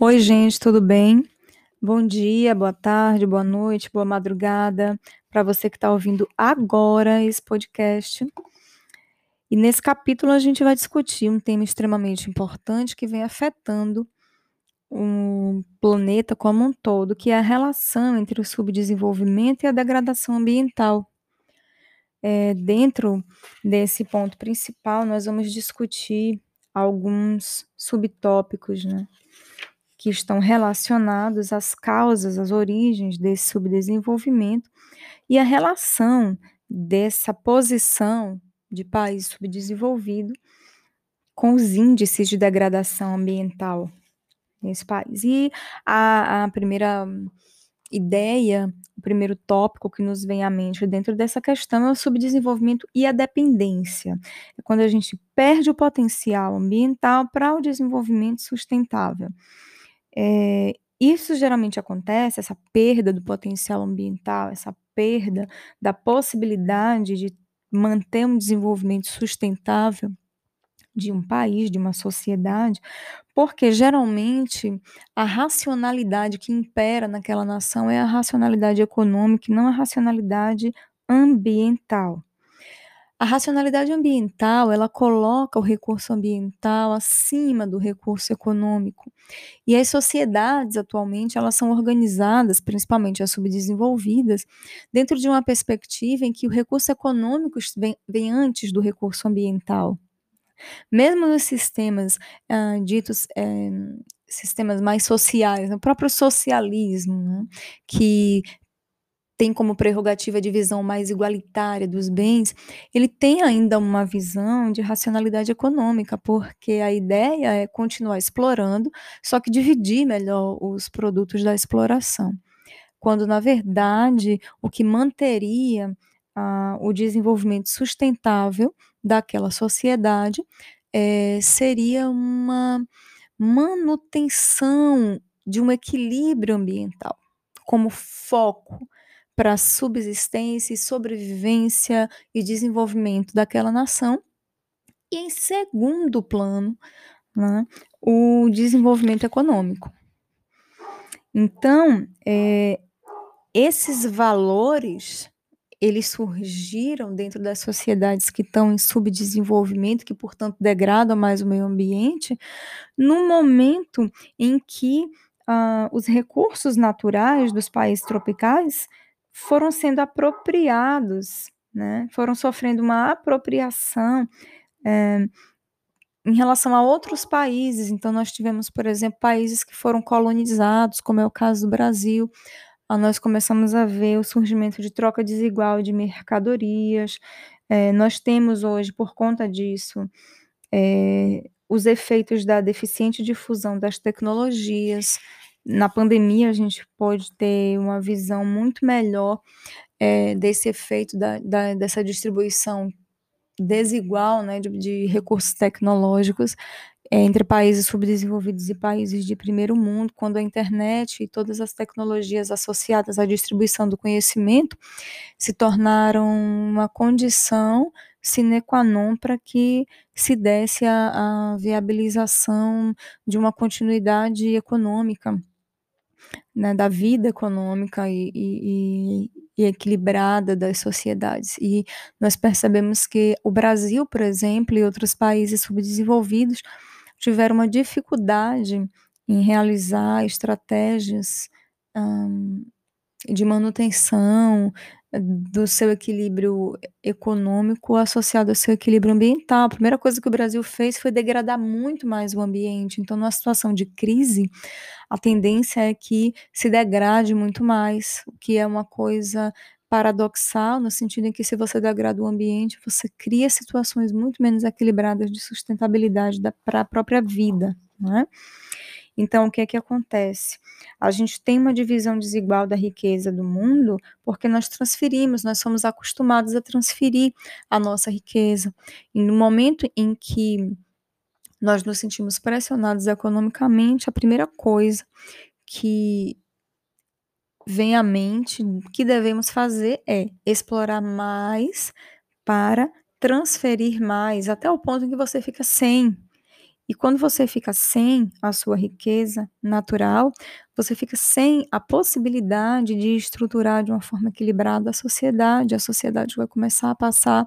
Oi, gente, tudo bem? Bom dia, boa tarde, boa noite, boa madrugada para você que está ouvindo agora esse podcast. E nesse capítulo a gente vai discutir um tema extremamente importante que vem afetando o planeta como um todo, que é a relação entre o subdesenvolvimento e a degradação ambiental. É, dentro desse ponto principal, nós vamos discutir alguns subtópicos, né, que estão relacionados às causas, às origens desse subdesenvolvimento e a relação dessa posição de país subdesenvolvido com os índices de degradação ambiental nesse país. E a, a primeira ideia, o primeiro tópico que nos vem à mente dentro dessa questão é o subdesenvolvimento e a dependência. É quando a gente perde o potencial ambiental para o desenvolvimento sustentável. É, isso geralmente acontece, essa perda do potencial ambiental, essa perda da possibilidade de manter um desenvolvimento sustentável de um país, de uma sociedade, porque geralmente a racionalidade que impera naquela nação é a racionalidade econômica não a racionalidade ambiental. A racionalidade ambiental, ela coloca o recurso ambiental acima do recurso econômico. E as sociedades atualmente, elas são organizadas, principalmente as subdesenvolvidas, dentro de uma perspectiva em que o recurso econômico vem, vem antes do recurso ambiental. Mesmo nos sistemas ah, ditos é, sistemas mais sociais, o próprio socialismo, né, que tem como prerrogativa a divisão mais igualitária dos bens, ele tem ainda uma visão de racionalidade econômica, porque a ideia é continuar explorando, só que dividir melhor os produtos da exploração. Quando, na verdade, o que manteria ah, o desenvolvimento sustentável daquela sociedade é, seria uma manutenção de um equilíbrio ambiental como foco para a subsistência e sobrevivência e desenvolvimento daquela nação. E em segundo plano, né, o desenvolvimento econômico. Então, é, esses valores eles surgiram dentro das sociedades que estão em subdesenvolvimento, que portanto degradam mais o meio ambiente, no momento em que uh, os recursos naturais dos países tropicais foram sendo apropriados, né? foram sofrendo uma apropriação é, em relação a outros países. Então, nós tivemos, por exemplo, países que foram colonizados, como é o caso do Brasil. Nós começamos a ver o surgimento de troca desigual de mercadorias. É, nós temos hoje, por conta disso, é, os efeitos da deficiente difusão das tecnologias, na pandemia a gente pode ter uma visão muito melhor é, desse efeito da, da, dessa distribuição desigual né, de, de recursos tecnológicos é, entre países subdesenvolvidos e países de primeiro mundo, quando a internet e todas as tecnologias associadas à distribuição do conhecimento se tornaram uma condição sine qua non para que se desse a, a viabilização de uma continuidade econômica né, da vida econômica e, e, e, equilibrada das sociedades. E nós percebemos que o Brasil, por exemplo, e outros países subdesenvolvidos tiveram uma dificuldade em realizar estratégias de manutenção, do seu equilíbrio econômico associado ao seu equilíbrio ambiental. A primeira coisa que o Brasil fez foi degradar muito mais o ambiente. Então, numa situação de crise, a tendência é que se degrade muito mais, o que é uma coisa paradoxal, no sentido em que se você degrada o ambiente, você cria situações muito menos equilibradas de sustentabilidade para a própria vida, não é? Então, o que é que acontece? A gente tem uma divisão desigual da riqueza do mundo porque nós transferimos, nós somos acostumados a transferir a nossa riqueza. E no momento em que nós nos sentimos pressionados economicamente, a primeira coisa que vem à mente que devemos fazer é explorar mais para transferir mais, até o ponto em que você fica sem E quando você fica sem a sua riqueza natural, você fica sem a possibilidade de estruturar de uma forma equilibrada a sociedade. A sociedade vai começar a passar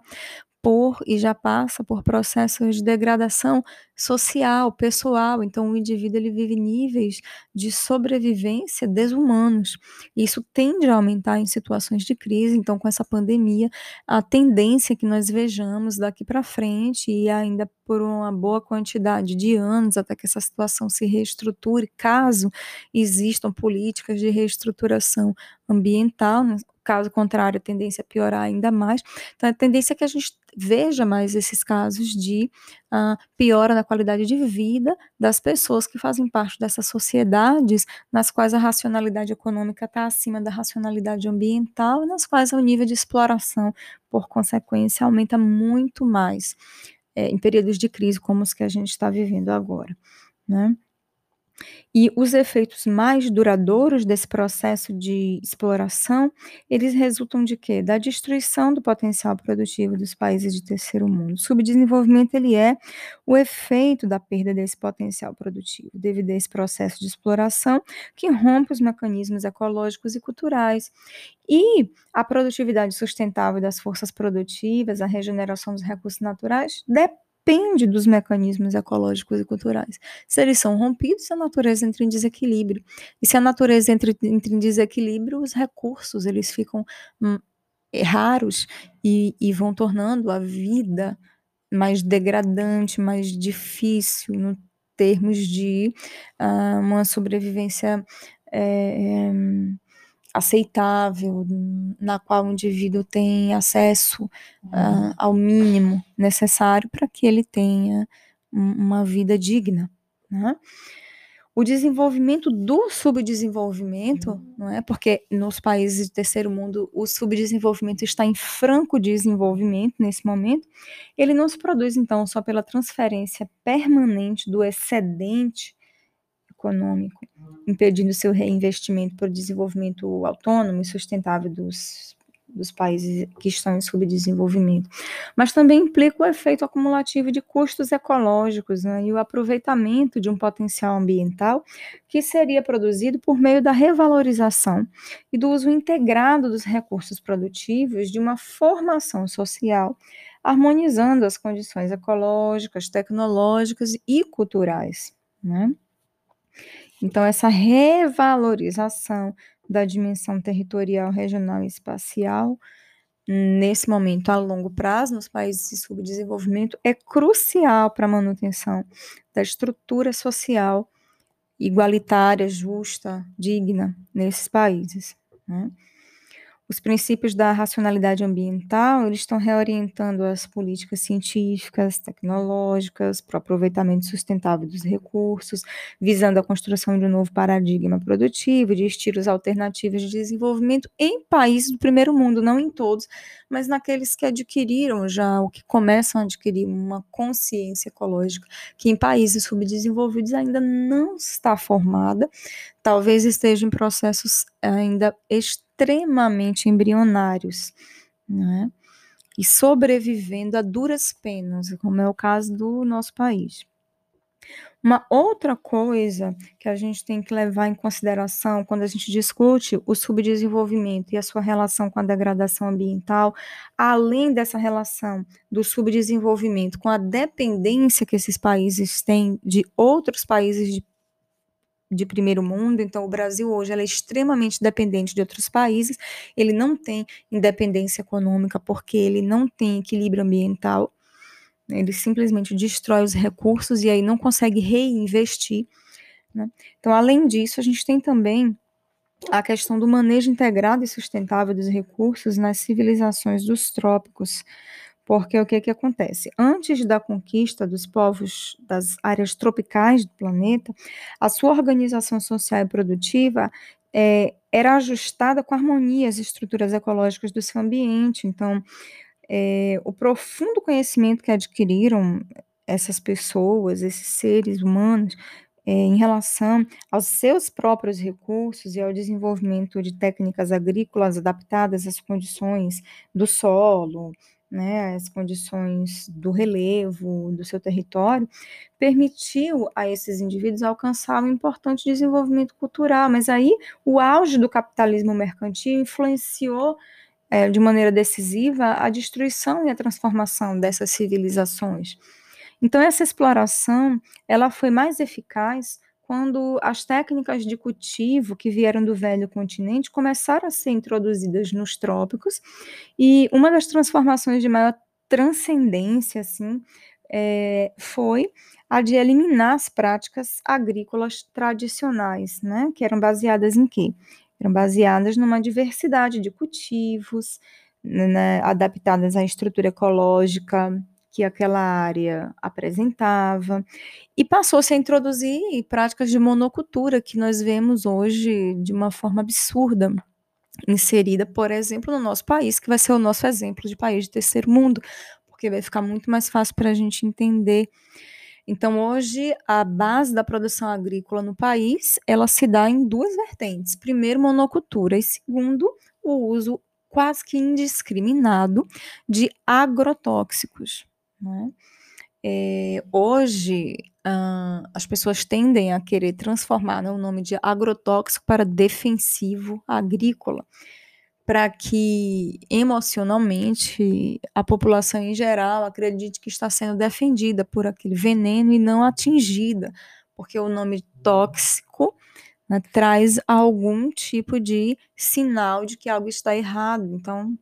por e já passa por processos de degradação social, pessoal. Então, o indivíduo ele vive níveis de sobrevivência desumanos. Isso tende a aumentar em situações de crise. Então, com essa pandemia, a tendência que nós vejamos daqui para frente e ainda por uma boa quantidade de anos até que essa situação se reestruture, caso existam políticas de reestruturação ambiental, né? caso contrário, a tendência é piorar ainda mais. Então, a tendência é que a gente veja mais esses casos de uh, piora na qualidade de vida das pessoas que fazem parte dessas sociedades nas quais a racionalidade econômica está acima da racionalidade ambiental e nas quais o nível de exploração, por consequência, aumenta muito mais é, em períodos de crise como os que a gente está vivendo agora. Né? E os efeitos mais duradouros desse processo de exploração, eles resultam de quê? Da destruição do potencial produtivo dos países de terceiro mundo. Subdesenvolvimento, ele é o efeito da perda desse potencial produtivo, devido a esse processo de exploração que rompe os mecanismos ecológicos e culturais. E a produtividade sustentável das forças produtivas, a regeneração dos recursos naturais, depende depende dos mecanismos ecológicos e culturais. Se eles são rompidos, a natureza entra em desequilíbrio. E se a natureza entra, entra em desequilíbrio, os recursos eles ficam hum, raros e, e vão tornando a vida mais degradante, mais difícil no termos de uh, uma sobrevivência é, aceitável, na qual o indivíduo tem acesso uh, ao mínimo necessário para que ele tenha uma vida digna. Né? O desenvolvimento do subdesenvolvimento, não é? Porque nos países de terceiro mundo o subdesenvolvimento está em franco desenvolvimento nesse momento. Ele não se produz então só pela transferência permanente do excedente econômico, impedindo seu reinvestimento para o desenvolvimento autônomo e sustentável dos, dos países que estão em subdesenvolvimento, mas também implica o efeito acumulativo de custos ecológicos né, e o aproveitamento de um potencial ambiental que seria produzido por meio da revalorização e do uso integrado dos recursos produtivos de uma formação social, harmonizando as condições ecológicas, tecnológicas e culturais. Né? Então, essa revalorização da dimensão territorial, regional e espacial, nesse momento a longo prazo, nos países de subdesenvolvimento, é crucial para a manutenção da estrutura social igualitária, justa, digna nesses países. Né? Os princípios da racionalidade ambiental, eles estão reorientando as políticas científicas, tecnológicas, para o aproveitamento sustentável dos recursos, visando a construção de um novo paradigma produtivo, de estilos alternativos de desenvolvimento em países do primeiro mundo, não em todos, mas naqueles que adquiriram já, ou que começam a adquirir uma consciência ecológica, que em países subdesenvolvidos ainda não está formada, talvez esteja em processos ainda extremamente embrionários, né? E sobrevivendo a duras penas, como é o caso do nosso país. Uma outra coisa que a gente tem que levar em consideração quando a gente discute o subdesenvolvimento e a sua relação com a degradação ambiental, além dessa relação do subdesenvolvimento com a dependência que esses países têm de outros países de de primeiro mundo, então o Brasil hoje é extremamente dependente de outros países, ele não tem independência econômica porque ele não tem equilíbrio ambiental, ele simplesmente destrói os recursos e aí não consegue reinvestir. Né? Então, além disso, a gente tem também a questão do manejo integrado e sustentável dos recursos nas civilizações dos trópicos, porque o que, que acontece? Antes da conquista dos povos das áreas tropicais do planeta, a sua organização social e produtiva é, era ajustada com harmonia às estruturas ecológicas do seu ambiente. Então, é, o profundo conhecimento que adquiriram essas pessoas, esses seres humanos, é, em relação aos seus próprios recursos e ao desenvolvimento de técnicas agrícolas adaptadas às condições do solo, né, as condições do relevo, do seu território, permitiu a esses indivíduos alcançar um importante desenvolvimento cultural. Mas aí o auge do capitalismo mercantil influenciou é, de maneira decisiva a destruição e a transformação dessas civilizações. Então essa exploração ela foi mais eficaz quando as técnicas de cultivo que vieram do velho continente começaram a ser introduzidas nos trópicos, e uma das transformações de maior transcendência, assim, é, foi a de eliminar as práticas agrícolas tradicionais, né, que eram baseadas em quê? Eram baseadas numa diversidade de cultivos, né, adaptadas à estrutura ecológica que aquela área apresentava, e passou-se a introduzir práticas de monocultura que nós vemos hoje de uma forma absurda, inserida, por exemplo, no nosso país, que vai ser o nosso exemplo de país de terceiro mundo, porque vai ficar muito mais fácil para a gente entender. Então, hoje, a base da produção agrícola no país, ela se dá em duas vertentes. Primeiro, monocultura, e segundo, o uso quase que indiscriminado de agrotóxicos. Né? É, hoje, as pessoas tendem a querer transformar né, o nome de agrotóxico para defensivo agrícola, para que emocionalmente a população em geral acredite que está sendo defendida por aquele veneno e não atingida, porque o nome tóxico né, traz algum tipo de sinal de que algo está errado. Então,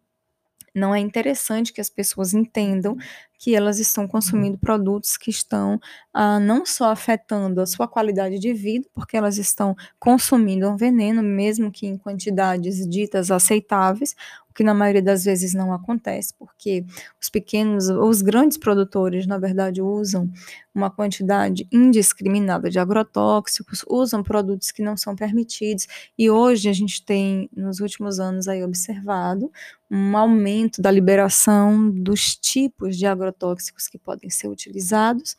não é interessante que as pessoas entendam que elas estão consumindo produtos que estão ah, não só afetando a sua qualidade de vida, porque elas estão consumindo um veneno, mesmo que em quantidades ditas aceitáveis, que na maioria das vezes não acontece, porque os pequenos, os grandes produtores, na verdade, usam uma quantidade indiscriminada de agrotóxicos, usam produtos que não são permitidos, e hoje a gente tem, nos últimos anos, aí observado um aumento da liberação dos tipos de agrotóxicos que podem ser utilizados,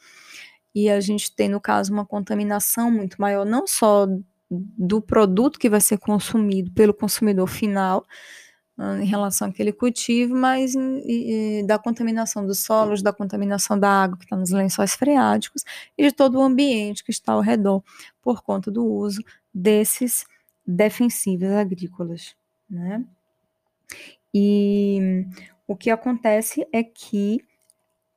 e a gente tem, no caso, uma contaminação muito maior, não só do produto que vai ser consumido pelo consumidor final, em relação àquele cultivo, mas e, da contaminação dos solos, da contaminação da água que está nos lençóis freáticos e de todo o ambiente que está ao redor por conta do uso desses defensivos agrícolas, né? E o que acontece é que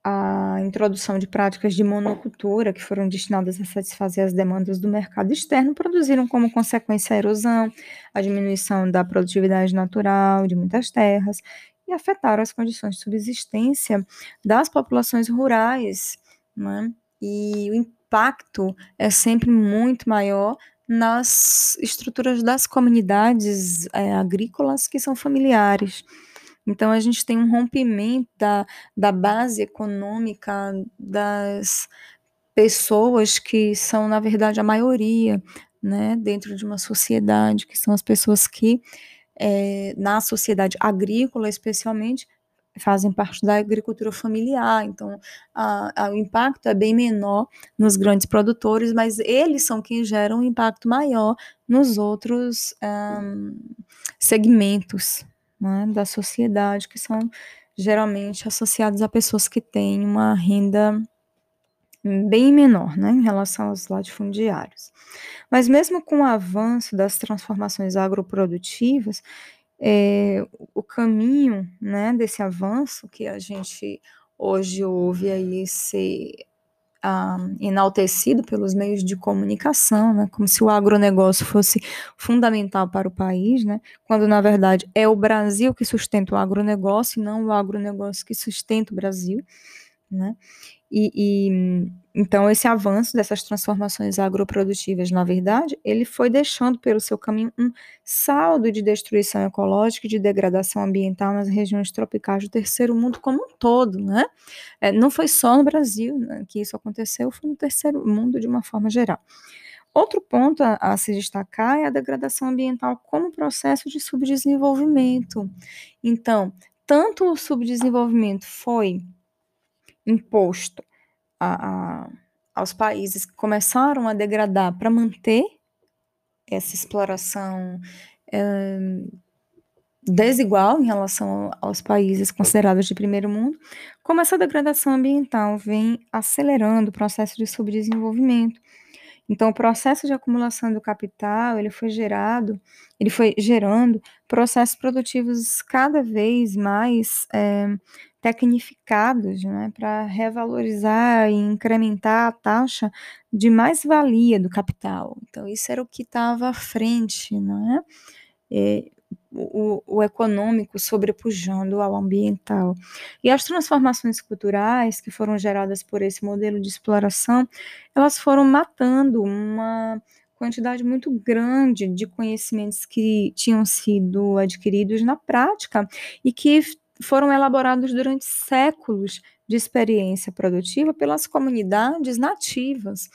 a introdução de práticas de monocultura, que foram destinadas a satisfazer as demandas do mercado externo, produziram como consequência a erosão, a diminuição da produtividade natural de muitas terras e afetaram as condições de subsistência das populações rurais. Né? E o impacto é sempre muito maior nas estruturas das comunidades é, agrícolas que são familiares. Então, a gente tem um rompimento da, da base econômica das pessoas que são, na verdade, a maioria, né, dentro de uma sociedade, que são as pessoas que, é, na sociedade agrícola, especialmente, fazem parte da agricultura familiar, então a, a, o impacto é bem menor nos grandes produtores, mas eles são quem geram um impacto maior nos outros um, segmentos né, da sociedade, que são geralmente associados a pessoas que têm uma renda bem menor, né, em relação aos latifundiários. Mas mesmo com o avanço das transformações agroprodutivas, é, o caminho, né, desse avanço que a gente hoje ouve aí ser uh, enaltecido pelos meios de comunicação, né, como se o agronegócio fosse fundamental para o país, né, quando na verdade é o Brasil que sustenta o agronegócio e não o agronegócio que sustenta o Brasil. Né? E, e, então esse avanço dessas transformações agroprodutivas, na verdade, ele foi deixando pelo seu caminho um saldo de destruição ecológica e de degradação ambiental nas regiões tropicais do terceiro mundo como um todo, né? É, não foi só no Brasil né, que isso aconteceu, foi no terceiro mundo de uma forma geral. Outro ponto a, a se destacar é a degradação ambiental como processo de subdesenvolvimento. Então, tanto o subdesenvolvimento foi imposto a, a, aos países que começaram a degradar para manter essa exploração é, desigual em relação aos países considerados de primeiro mundo, como essa degradação ambiental vem acelerando o processo de subdesenvolvimento. Então, o processo de acumulação do capital, ele foi gerado, ele foi gerando processos produtivos cada vez mais é, tecnificados, né, para revalorizar e incrementar a taxa de mais-valia do capital. Então, isso era o que estava à frente, não é? é o, o, econômico sobrepujando ao ambiental. E as transformações culturais que foram geradas por esse modelo de exploração, elas foram matando uma quantidade muito grande de conhecimentos que tinham sido adquiridos na prática e que foram elaborados durante séculos de experiência produtiva pelas comunidades nativas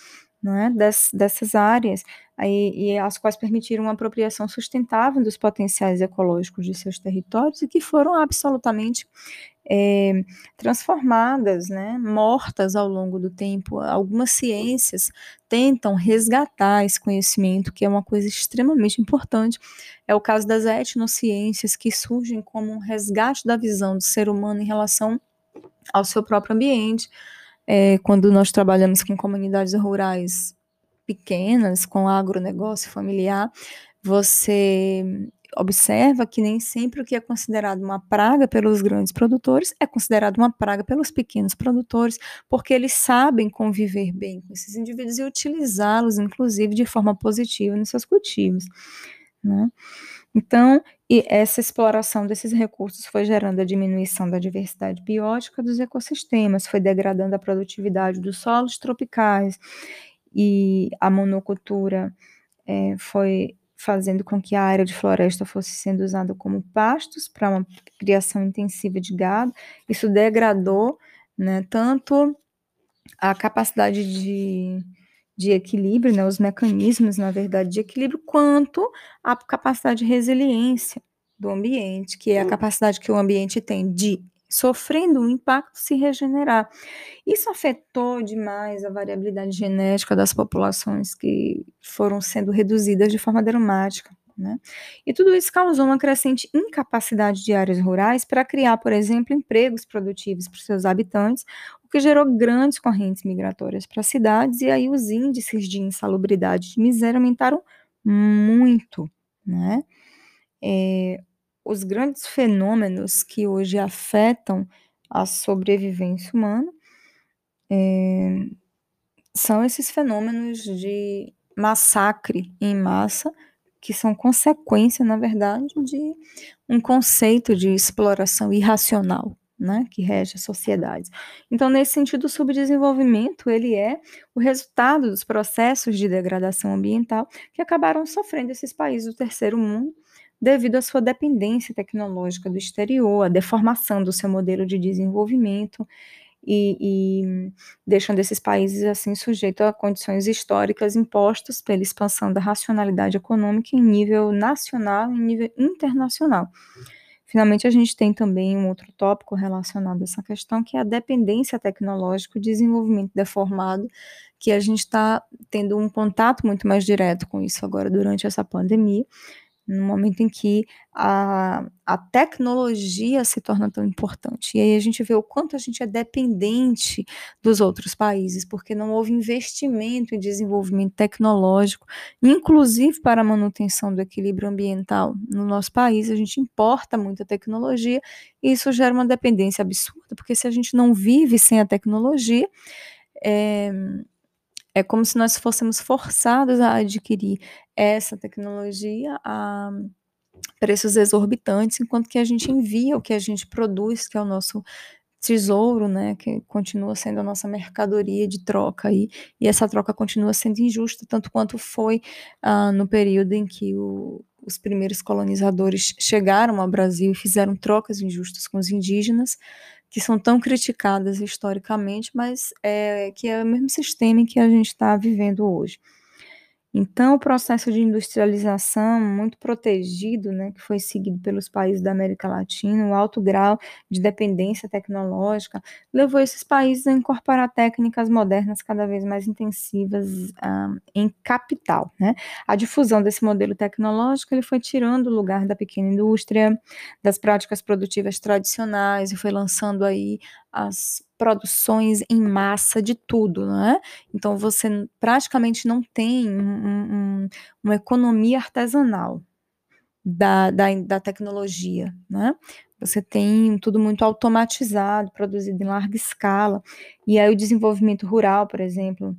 é, Des, dessas áreas, aí, e as quais permitiram uma apropriação sustentável dos potenciais ecológicos de seus territórios e que foram absolutamente é, transformadas, né, mortas ao longo do tempo. Algumas ciências tentam resgatar esse conhecimento, que é uma coisa extremamente importante. É o caso das etnociências, que surgem como um resgate da visão do ser humano em relação ao seu próprio ambiente, é, quando nós trabalhamos com comunidades rurais pequenas, com agronegócio familiar, você observa que nem sempre o que é considerado uma praga pelos grandes produtores é considerado uma praga pelos pequenos produtores, porque eles sabem conviver bem com esses indivíduos e utilizá-los, inclusive, de forma positiva nos seus cultivos. Né? Então, essa exploração desses recursos foi gerando a diminuição da diversidade biótica dos ecossistemas, foi degradando a produtividade dos solos tropicais e a monocultura é, foi fazendo com que a área de floresta fosse sendo usada como pastos para uma criação intensiva de gado. Isso degradou né, tanto a capacidade de de equilíbrio, né, os mecanismos, na verdade, de equilíbrio, quanto a capacidade de resiliência do ambiente, que é a capacidade que o ambiente tem de, sofrendo um impacto, se regenerar. Isso afetou demais a variabilidade genética das populações que foram sendo reduzidas de forma dramática. Né? E tudo isso causou uma crescente incapacidade de áreas rurais para criar, por exemplo, empregos produtivos para seus habitantes, o que gerou grandes correntes migratórias para cidades, e aí os índices de insalubridade e de miséria aumentaram muito. Né? É, os grandes fenômenos que hoje afetam a sobrevivência humana é, são esses fenômenos de massacre em massa que são consequência, na verdade, de um conceito de exploração irracional, né, que rege as sociedades. Então, nesse sentido, o subdesenvolvimento, ele é o resultado dos processos de degradação ambiental que acabaram sofrendo esses países do terceiro mundo devido à sua dependência tecnológica do exterior, a deformação do seu modelo de desenvolvimento e, e deixando esses países assim sujeitos a condições históricas impostas pela expansão da racionalidade econômica em nível nacional e em nível internacional. Finalmente, a gente tem também um outro tópico relacionado a essa questão, que é a dependência tecnológica, o desenvolvimento deformado, que a gente está tendo um contato muito mais direto com isso agora durante essa pandemia, no momento em que a, a tecnologia se torna tão importante. E aí a gente vê o quanto a gente é dependente dos outros países, porque não houve investimento em desenvolvimento tecnológico, inclusive para a manutenção do equilíbrio ambiental. No nosso país, a gente importa muita tecnologia e isso gera uma dependência absurda, porque se a gente não vive sem a tecnologia, é, é como se nós fôssemos forçados a adquirir essa tecnologia a preços exorbitantes, enquanto que a gente envia o que a gente produz, que é o nosso tesouro, né, que continua sendo a nossa mercadoria de troca aí, e essa troca continua sendo injusta, tanto quanto foi ah, no período em que o, os primeiros colonizadores chegaram ao Brasil e fizeram trocas injustas com os indígenas, que são tão criticadas historicamente, mas é, que é o mesmo sistema em que a gente está vivendo hoje. Então, o processo de industrialização muito protegido, né, que foi seguido pelos países da América Latina, o alto grau de dependência tecnológica, levou esses países a incorporar técnicas modernas cada vez mais intensivas ah, em capital, né? A difusão desse modelo tecnológico, ele foi tirando o lugar da pequena indústria, das práticas produtivas tradicionais e foi lançando aí as produções em massa de tudo, né? Então você praticamente não tem um, um, uma economia artesanal da, da, da tecnologia, né? Você tem tudo muito automatizado, produzido em larga escala, e aí o desenvolvimento rural, por exemplo,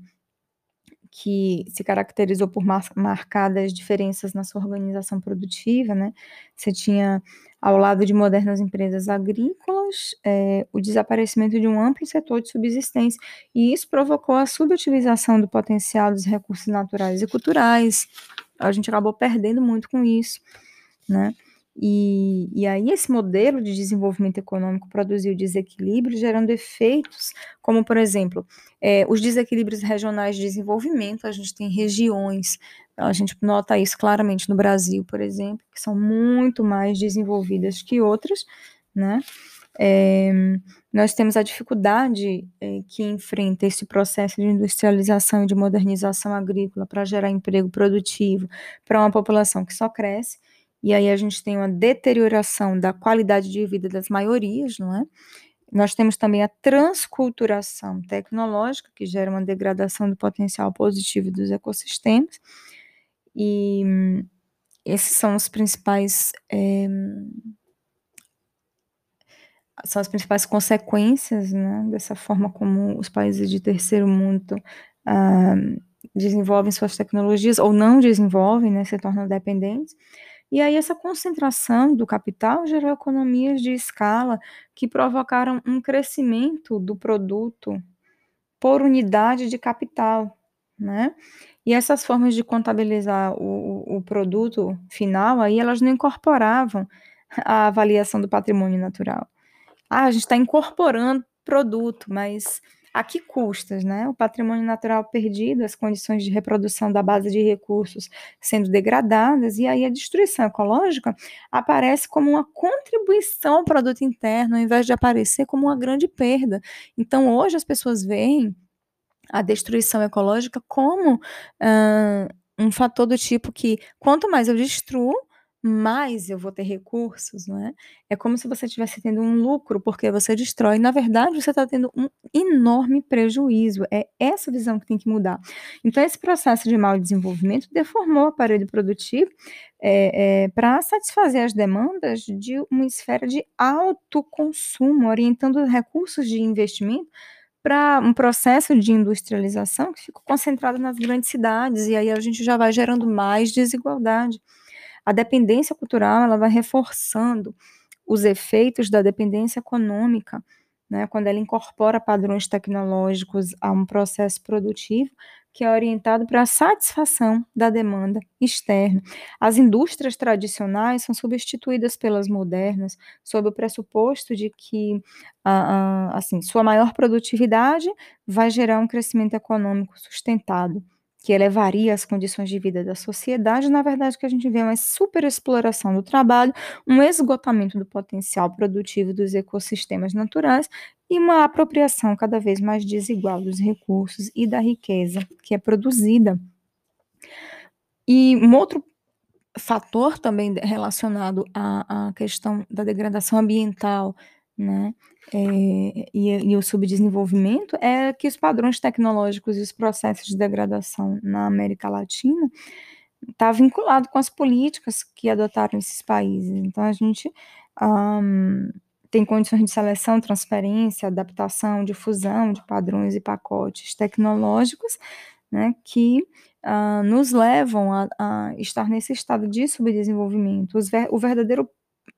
que se caracterizou por marcadas diferenças na sua organização produtiva, né? Você tinha ao lado de modernas empresas agrícolas, é, o desaparecimento de um amplo setor de subsistência, e isso provocou a subutilização do potencial dos recursos naturais e culturais. A gente acabou perdendo muito com isso, né? E, e aí esse modelo de desenvolvimento econômico produziu desequilíbrio, gerando efeitos, como, por exemplo, é, os desequilíbrios regionais de desenvolvimento, a gente tem regiões, a gente nota isso claramente no Brasil, por exemplo, que são muito mais desenvolvidas que outras, né? É, nós temos a dificuldade é, que enfrenta esse processo de industrialização e de modernização agrícola para gerar emprego produtivo para uma população que só cresce, e aí a gente tem uma deterioração da qualidade de vida das maiorias, não é? Nós temos também a transculturação tecnológica, que gera uma degradação do potencial positivo dos ecossistemas, e esses são os principais. É, são as principais consequências né, dessa forma como os países de terceiro mundo ah, desenvolvem suas tecnologias ou não desenvolvem, né, se tornam dependentes. E aí essa concentração do capital gerou economias de escala que provocaram um crescimento do produto por unidade de capital, né? E essas formas de contabilizar o, o produto final aí, elas não incorporavam a avaliação do patrimônio natural. Ah, a gente está incorporando produto, mas a que custas, né? O patrimônio natural perdido, as condições de reprodução da base de recursos sendo degradadas, e aí a destruição ecológica aparece como uma contribuição ao produto interno, ao invés de aparecer como uma grande perda. Então, hoje as pessoas veem a destruição ecológica como uh, um fator do tipo que quanto mais eu destruo, mais eu vou ter recursos, não é? É como se você estivesse tendo um lucro porque você destrói. Na verdade, você está tendo um enorme prejuízo. É essa visão que tem que mudar. Então, esse processo de mal desenvolvimento deformou o aparelho produtivo é, é, para satisfazer as demandas de uma esfera de alto consumo, orientando recursos de investimento para um processo de industrialização que ficou concentrado nas grandes cidades, e aí a gente já vai gerando mais desigualdade. A dependência cultural ela vai reforçando os efeitos da dependência econômica, né, quando ela incorpora padrões tecnológicos a um processo produtivo que é orientado para a satisfação da demanda externa. As indústrias tradicionais são substituídas pelas modernas, sob o pressuposto de que assim, sua maior produtividade vai gerar um crescimento econômico sustentado que elevaria as condições de vida da sociedade, na verdade que a gente vê uma superexploração do trabalho, um esgotamento do potencial produtivo dos ecossistemas naturais e uma apropriação cada vez mais desigual dos recursos e da riqueza que é produzida. E um outro fator também relacionado à, à questão da degradação ambiental né? É, e, e, o subdesenvolvimento é que os padrões tecnológicos e os processos de degradação na América Latina está vinculado com as políticas que adotaram esses países. Então a gente um, tem condições de seleção, transferência, adaptação, difusão de padrões e pacotes tecnológicos, né, que uh, nos levam a, a, estar nesse estado de subdesenvolvimento. Ver, o verdadeiro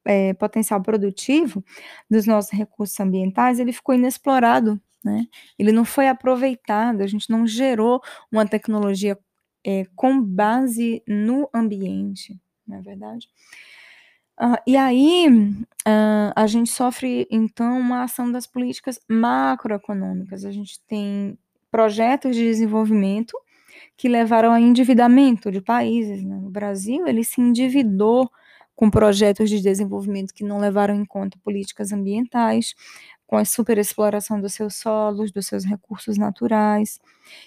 é, potencial produtivo dos nossos recursos ambientais, ele ficou inexplorado, né? Ele não foi aproveitado, a gente não gerou uma tecnologia é, com base no ambiente, não é verdade? Uh, e aí, uh, a gente sofre, então, uma ação das políticas macroeconômicas. A gente tem projetos de desenvolvimento que levaram ao endividamento de países. Né? O Brasil ele se endividou com projetos de desenvolvimento que não levaram em conta políticas ambientais, com a superexploração dos seus solos, dos seus recursos naturais.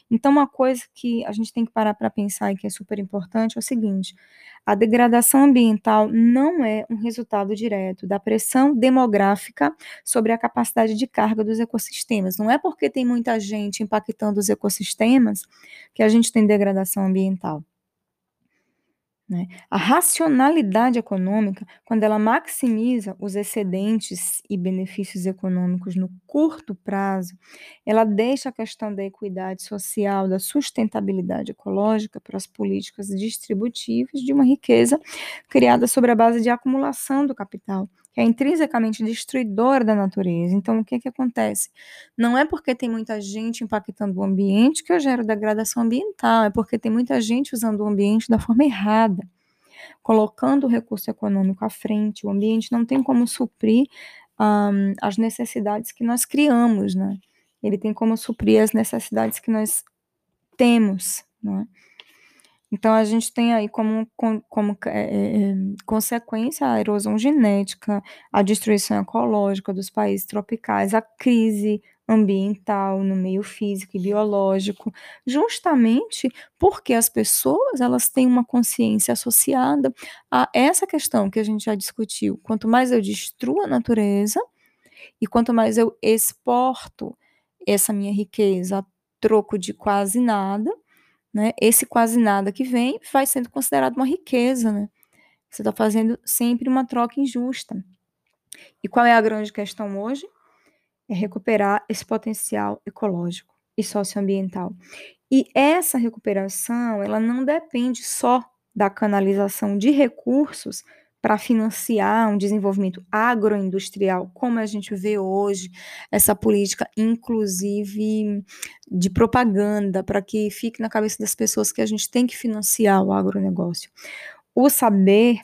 Então, uma coisa que a gente tem que parar para pensar e que é super importante é o seguinte: a degradação ambiental não é um resultado direto da pressão demográfica sobre a capacidade de carga dos ecossistemas. Não é porque tem muita gente impactando os ecossistemas que a gente tem degradação ambiental. Né? A racionalidade econômica, quando ela maximiza os excedentes e benefícios econômicos no curto prazo, ela deixa a questão da equidade social, da sustentabilidade ecológica para as políticas distributivas de uma riqueza criada sobre a base de acumulação do capital, que é intrinsecamente destruidora da natureza. Então, o que, que acontece? Não é porque tem muita gente impactando o ambiente que eu gero degradação ambiental, é porque tem muita gente usando o ambiente da forma errada, colocando o recurso econômico à frente. O ambiente não tem como suprir um, as necessidades que nós criamos, né? Ele tem como suprir as necessidades que nós temos, né? Então, a gente tem aí como, como, como é, é, consequência a erosão genética, a destruição ecológica dos países tropicais, a crise ambiental no meio físico e biológico, justamente porque as pessoas elas têm uma consciência associada a essa questão que a gente já discutiu. Quanto mais eu destruo a natureza e quanto mais eu exporto essa minha riqueza a troco de quase nada, né? Esse quase nada que vem vai sendo considerado uma riqueza, né? Você está fazendo sempre uma troca injusta. E qual é a grande questão hoje? É recuperar esse potencial ecológico e socioambiental. E essa recuperação, ela não depende só da canalização de recursos para financiar um desenvolvimento agroindustrial, como a gente vê hoje, essa política, inclusive de propaganda, para que fique na cabeça das pessoas que a gente tem que financiar o agronegócio. O saber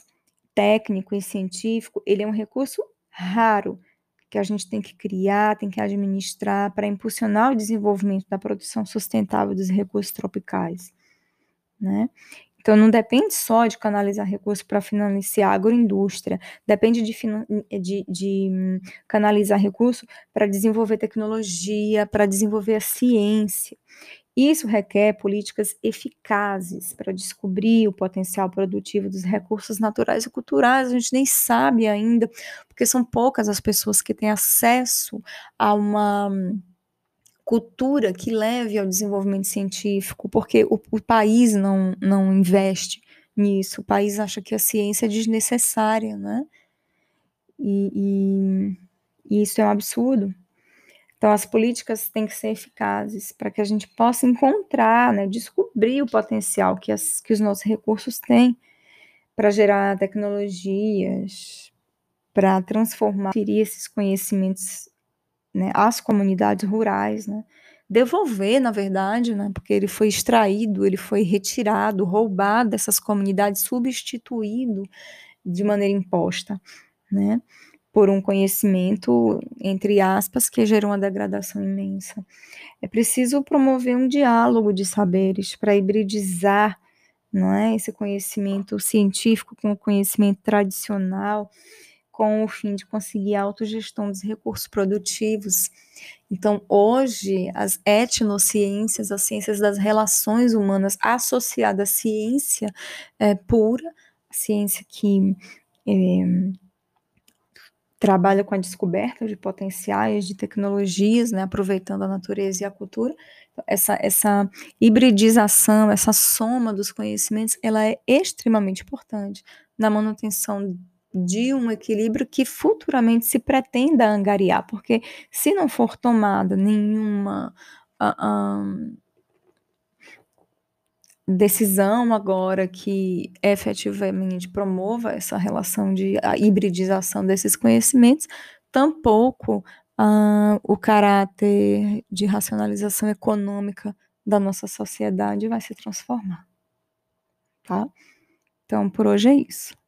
técnico e científico, ele é um recurso raro que a gente tem que criar, tem que administrar para impulsionar o desenvolvimento da produção sustentável dos recursos tropicais, né? Então, não depende só de canalizar recursos para financiar a agroindústria, depende de, de, de canalizar recursos para desenvolver tecnologia, para desenvolver a ciência. Isso requer políticas eficazes para descobrir o potencial produtivo dos recursos naturais e culturais. A gente nem sabe ainda, porque são poucas as pessoas que têm acesso a uma cultura que leve ao desenvolvimento científico, porque o, o país não, não investe nisso, o país acha que a ciência é desnecessária, né? E, e, e, isso é um absurdo. Então, as políticas têm que ser eficazes para que a gente possa encontrar, né, descobrir o potencial que, as, que os nossos recursos têm para gerar tecnologias, para transformar esses conhecimentos né, às comunidades rurais, né, devolver, na verdade, né, porque ele foi extraído, ele foi retirado, roubado dessas comunidades, substituído de maneira imposta, né, por um conhecimento, entre aspas, que gerou uma degradação imensa. É preciso promover um diálogo de saberes para hibridizar não é, esse conhecimento científico com o conhecimento tradicional com o fim de conseguir a autogestão dos recursos produtivos. Então, hoje, as etnociências, as ciências das relações humanas associadas à ciência é, pura, ciência que é, trabalha com a descoberta de potenciais, de tecnologias, né, aproveitando a natureza e a cultura. Essa, essa hibridização, essa soma dos conhecimentos, ela é extremamente importante na manutenção de um equilíbrio que futuramente se pretenda angariar, porque se não for tomada nenhuma uh, decisão agora que efetivamente promova essa relação de hibridização desses conhecimentos, tampouco uh, o caráter de racionalização econômica da nossa sociedade vai se transformar. Tá? Então, por hoje é isso.